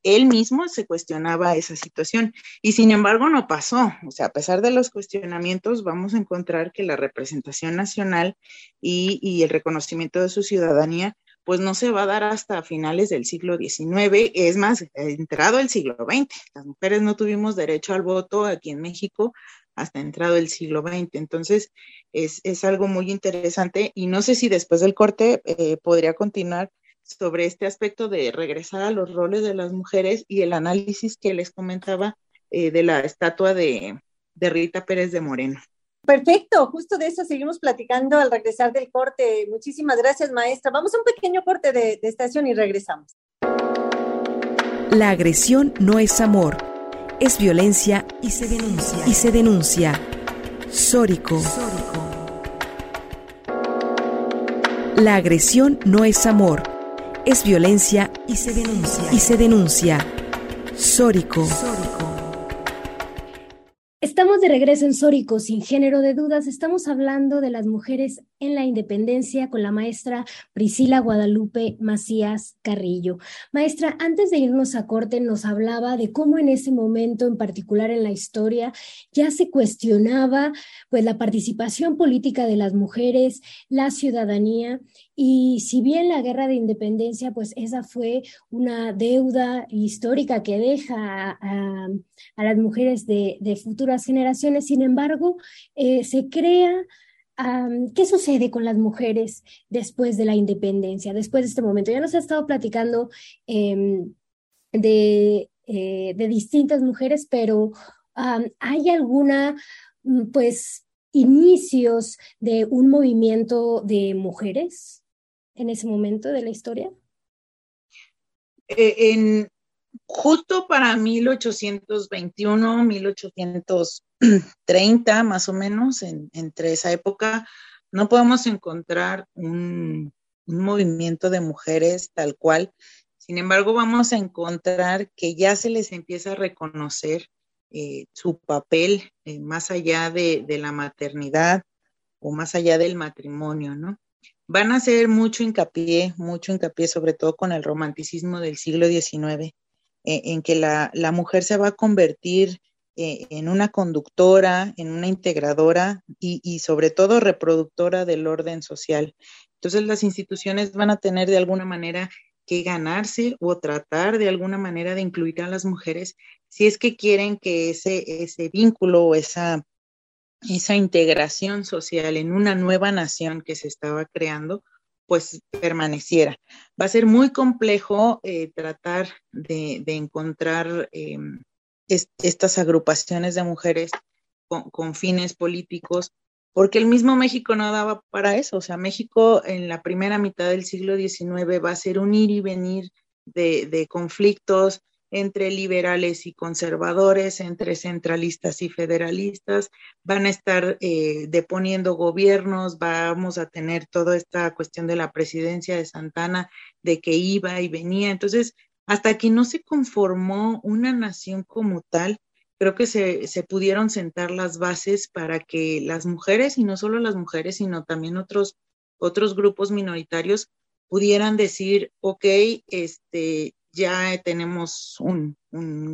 Él mismo se cuestionaba esa situación y sin embargo no pasó. O sea, a pesar de los cuestionamientos, vamos a encontrar que la representación nacional y, el reconocimiento de su ciudadanía pues no se va a dar hasta finales del siglo XIX, es más, entrado el siglo XX. Las mujeres no tuvimos derecho al voto aquí en México hasta entrado el siglo XX. Entonces, es, algo muy interesante y no sé si después del corte eh, podría continuar sobre este aspecto de regresar a los roles de las mujeres y el análisis que les comentaba eh, de la estatua de, de Rita Pérez de Moreno.
Perfecto, justo de eso seguimos platicando al regresar del corte. Muchísimas gracias, maestra. Vamos a un pequeño corte de, estación y regresamos.
La agresión no es amor, es violencia y se denuncia. Y se denuncia. Sórico. La agresión no es amor, es violencia y se denuncia. Y se denuncia. Sórico.
Estamos de regreso en Sórico, sin género de dudas. Estamos hablando de las mujeres en la independencia con la maestra Priscila Guadalupe Macías Carrillo. Maestra, antes de irnos a corte, nos hablaba de cómo en ese momento, en particular en la historia, ya se cuestionaba pues la participación política de las mujeres, la ciudadanía y si bien la guerra de independencia, pues esa fue una deuda histórica que deja a, las mujeres de, futuras generaciones, sin embargo, eh, se crea... ¿Qué sucede con las mujeres después de la independencia, después de este momento? Ya nos ha estado platicando em, de, eh, de, distintas mujeres, pero ¿hay alguna, mm, pues, inicios de un movimiento de mujeres? en ese momento de la historia?
Eh, en, justo para 1821, 1830 más o menos, entre esa época, no podemos encontrar un, movimiento de mujeres tal cual. Sin embargo, vamos a encontrar que ya se les empieza a reconocer eh, su papel eh, más allá de, de, la maternidad o más allá del matrimonio, ¿no? van a hacer mucho hincapié, mucho hincapié, sobre todo con el romanticismo del siglo XIX, en que la, mujer se va a convertir eh, en una conductora, en una integradora y, y, sobre todo reproductora del orden social. Entonces las instituciones van a tener de alguna manera que ganarse o tratar de alguna manera de incluir a las mujeres si es que quieren que ese, ese vínculo o esa esa integración social en una nueva nación que se estaba creando, pues permaneciera. Va a ser muy complejo eh, tratar de, encontrar em, estas agrupaciones de mujeres con, fines políticos, porque el mismo México no daba para eso. O sea, México en la primera mitad del siglo XIX va a ser un ir y venir de conflictos, entre liberales y conservadores, entre centralistas y federalistas, van a estar eh, deponiendo gobiernos, vamos a tener toda esta cuestión de la presidencia de Santana, de que iba y venía. Entonces, hasta que no se conformó una nación como tal, creo que se, se pudieron sentar las bases para que las mujeres, y no solo las mujeres, sino también otros, otros grupos minoritarios, pudieran decir, ok, este, ya tenemos un,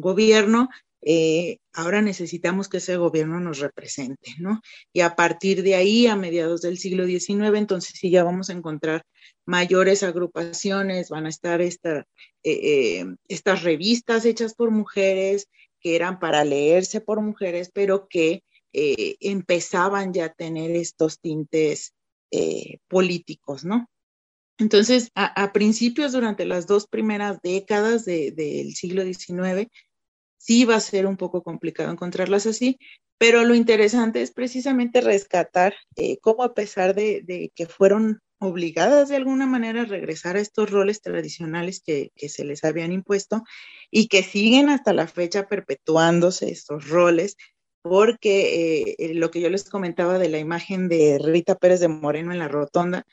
gobierno, eh, ahora necesitamos que ese gobierno nos represente, ¿no? Y a partir de ahí, a mediados del siglo XIX, entonces sí ya vamos a encontrar mayores agrupaciones, van a estar esta, eh, eh, estas revistas hechas por mujeres, que eran para leerse por mujeres, pero que empezaban ya a tener estos tintes políticos, ¿no? Entonces, a, principios, durante las dos primeras décadas del siglo XIX, sí va a ser un poco complicado encontrarlas así, pero lo interesante es precisamente rescatar eh, cómo a pesar de, que fueron obligadas de alguna manera a regresar a estos roles tradicionales que, se les habían impuesto y que siguen hasta la fecha perpetuándose estos roles, porque eh, lo que yo les comentaba de la imagen de Rita Pérez de Moreno en la rotonda,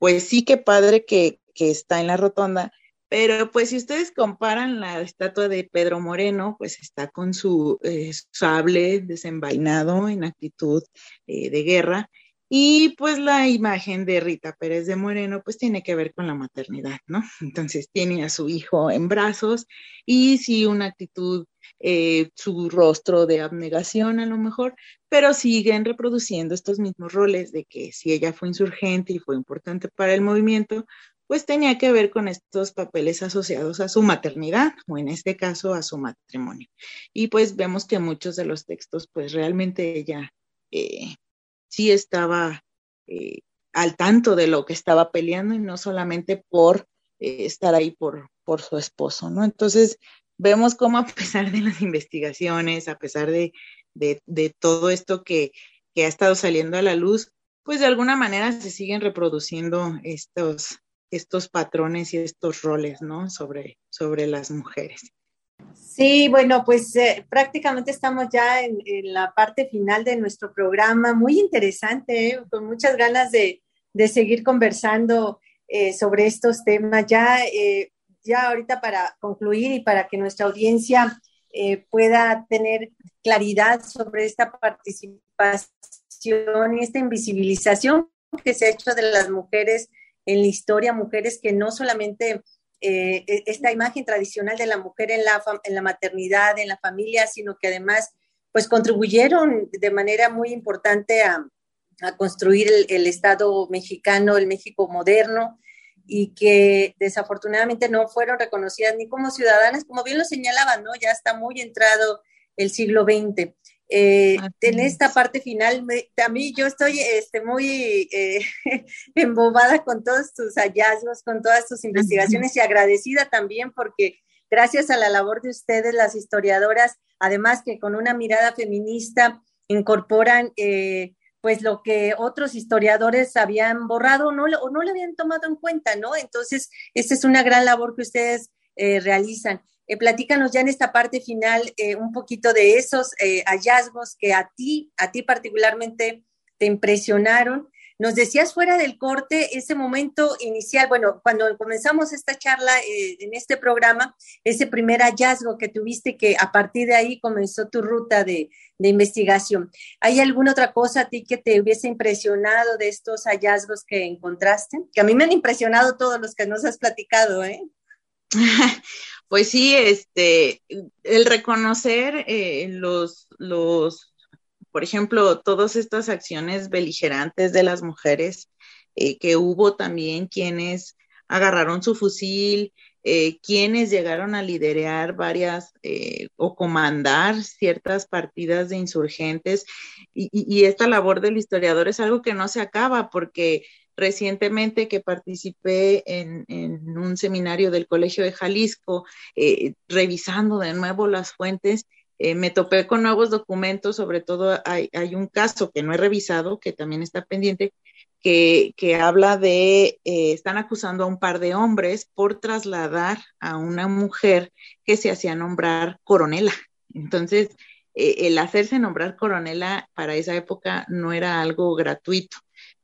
pues sí que padre que, que está en la rotonda, pero pues si ustedes comparan la estatua de Pedro Moreno, pues está con su eh, sable desenvainado en actitud eh, de guerra. Y pues la imagen de Rita Pérez de Moreno, pues tiene que ver con la maternidad, ¿no? Entonces tiene a su hijo en brazos y sí una actitud, eh, su rostro de abnegación a lo mejor, pero siguen reproduciendo estos mismos roles de que si ella fue insurgente y fue importante para el movimiento, pues tenía que ver con estos papeles asociados a su maternidad o en este caso a su matrimonio. Y pues vemos que muchos de los textos pues realmente ella eh, sí estaba eh, al tanto de lo que estaba peleando y no solamente por estar ahí por, por su esposo, ¿no? Entonces vemos cómo a pesar de las investigaciones, a pesar de, de, todo esto que, que ha estado saliendo a la luz, pues de alguna manera se siguen reproduciendo estos, estos patrones y estos roles, ¿no? Sobre, sobre las mujeres.
Sí, bueno, pues eh, prácticamente estamos ya en, la parte final de nuestro programa, muy interesante, ¿eh? con muchas ganas de, seguir conversando eh, sobre estos temas. Ya, ya ahorita para concluir y para que nuestra audiencia pueda tener claridad sobre esta participación y esta invisibilización que se ha hecho de las mujeres en la historia mujeres que no solamente eh, e, esta imagen tradicional de la mujer en la maternidad, en la familia, sino que además pues contribuyeron de manera muy importante a, construir el, Estado mexicano, el México moderno, y que desafortunadamente no fueron reconocidas ni como ciudadanas, como bien lo señalaban, ¿no? Ya está muy entrado el siglo XX. Eh, en esta parte final, a mí yo estoy este, muy eh, embobada con todos tus hallazgos, con todas tus investigaciones y agradecida también porque gracias a la labor de ustedes, las historiadoras, además que con una mirada feminista incorporan eh, pues lo que otros historiadores habían borrado o no, o no le habían tomado en cuenta, ¿no? Entonces, esta es una gran labor que ustedes realizan. Eh, platícanos ya en esta parte final eh, un poquito de esos eh, hallazgos que a ti, a ti particularmente te impresionaron. Nos decías fuera del corte ese momento inicial, bueno, cuando comenzamos esta charla en este programa, ese primer hallazgo que tuviste que a partir de ahí comenzó tu ruta de, de investigación. ¿Hay alguna otra cosa a ti que te hubiese impresionado de estos hallazgos que encontraste? Que a mí me han impresionado todos los que nos has platicado, ¿eh?
Pues sí, este, el reconocer eh, los, los, por ejemplo, todas estas acciones beligerantes de las mujeres, eh, que hubo también quienes agarraron su fusil, eh, quienes llegaron a liderar varias o comandar ciertas partidas de insurgentes. Y, esta labor del historiador es algo que no se acaba porque recientemente que participé en, un seminario del Colegio de Jalisco, eh, revisando de nuevo las fuentes, eh, me topé con nuevos documentos, sobre todo hay, un caso que no he revisado, que también está pendiente, que, habla de, eh, están acusando a un par de hombres por trasladar a una mujer que se hacía nombrar coronela. Entonces, el hacerse nombrar coronela para esa época no era algo gratuito.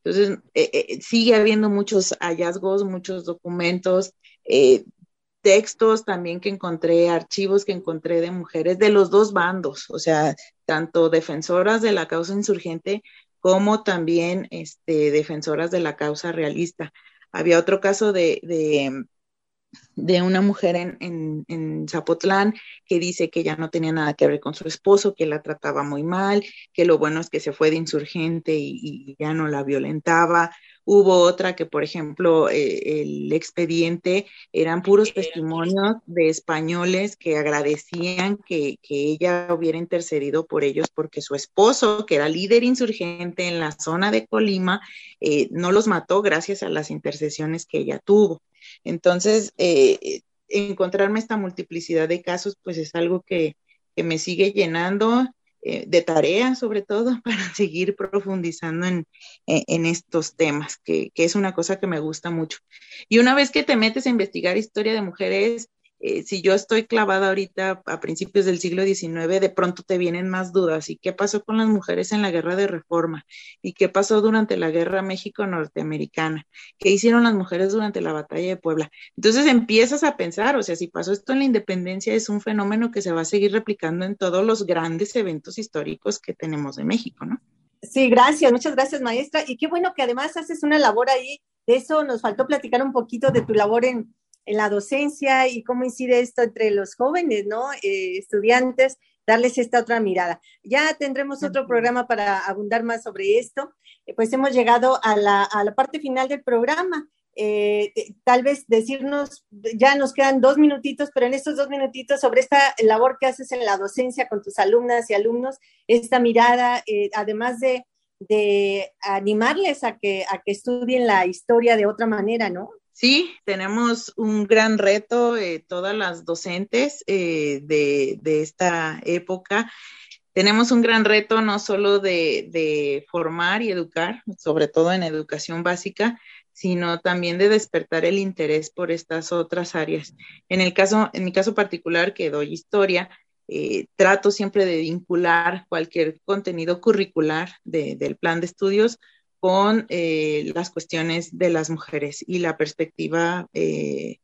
Entonces, eh, eh, sigue habiendo muchos hallazgos, muchos documentos, eh, textos también que encontré, archivos que encontré de mujeres de los dos bandos, o sea, tanto defensoras de la causa insurgente como también este, defensoras de la causa realista. Había otro caso de, de una mujer en, en, Zapotlán que dice que ya no tenía nada que ver con su esposo, que la trataba muy mal, que lo bueno es que se fue de insurgente y, ya no la violentaba. Hubo otra que, por ejemplo, eh, el expediente eran puros testimonios de españoles que agradecían que, ella hubiera intercedido por ellos porque su esposo, que era líder insurgente en la zona de Colima, eh, no los mató gracias a las intercesiones que ella tuvo. Entonces, eh, encontrarme esta multiplicidad de casos, pues es algo que, me sigue llenando eh, de tareas, sobre todo, para seguir profundizando en, estos temas, que, que, es una cosa que me gusta mucho. Y una vez que te metes a investigar historia de mujeres, eh, si yo estoy clavada ahorita a principios del siglo XIX, de pronto te vienen más dudas. ¿Y qué pasó con las mujeres en la guerra de reforma? ¿Y qué pasó durante la guerra México-Norteamericana? ¿Qué hicieron las mujeres durante la batalla de Puebla? Entonces empiezas a pensar, o sea, si pasó esto en la independencia, es un fenómeno que se va a seguir replicando en todos los grandes eventos históricos que tenemos de México, ¿no?
Sí, gracias, muchas gracias, maestra. Y qué bueno que además haces una labor ahí. De eso nos faltó platicar un poquito de tu labor en, en la docencia y cómo incide esto entre los jóvenes, ¿no? Eh, estudiantes, darles esta otra mirada. Ya tendremos otro programa para abundar más sobre esto. Eh, pues hemos llegado a la, a la, parte final del programa. Eh, tal vez decirnos, ya nos quedan dos minutitos, pero en estos dos minutitos sobre esta labor que haces en la docencia con tus alumnas y alumnos, esta mirada, además de, de animarles a que, a que estudien la historia de otra manera, ¿no?
Sí, tenemos un gran reto, eh, todas las docentes eh, de, esta época. Tenemos un gran reto no solo de, formar y educar, sobre todo en educación básica, sino también de despertar el interés por estas otras áreas. En el caso, en mi caso particular, que doy historia, eh, trato siempre de vincular cualquier contenido curricular del plan de estudios con eh, las cuestiones de las mujeres y la perspectiva eh,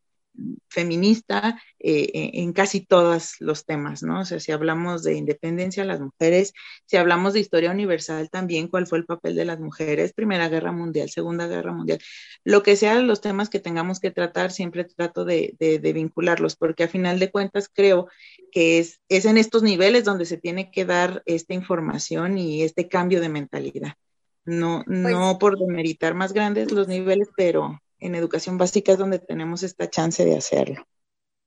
feminista eh, en casi todos los temas, ¿no? O sea, si hablamos de independencia, las mujeres, si hablamos de historia universal también, cuál fue el papel de las mujeres, Primera Guerra Mundial, Segunda Guerra Mundial, lo que sean los temas que tengamos que tratar, siempre trato de, de vincularlos, porque a final de cuentas creo que es, es en estos niveles donde se tiene que dar esta información y este cambio de mentalidad. No, pues no por demeritar más grandes los niveles, pero en educación básica es donde tenemos esta chance de hacerlo.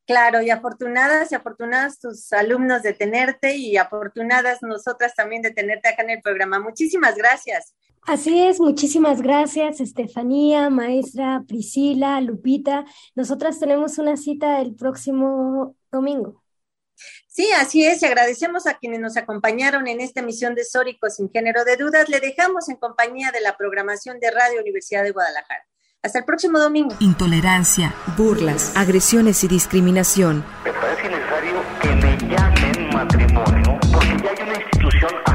Claro, y afortunadas y afortunadas tus alumnos de tenerte y afortunadas nosotras también de tenerte acá en el programa. Muchísimas gracias.
Así es, muchísimas gracias, Estefanía, maestra Priscila, Lupita. Nosotras tenemos una cita el próximo domingo.
Sí, así es, y agradecemos a quienes nos acompañaron en esta emisión de Sórico sin género de dudas. Le dejamos en compañía de la programación de Radio Universidad de Guadalajara. Hasta el próximo domingo.
Intolerancia, burlas, agresiones y discriminación.
Me parece necesario que me llamen matrimonio, porque ya hay una institución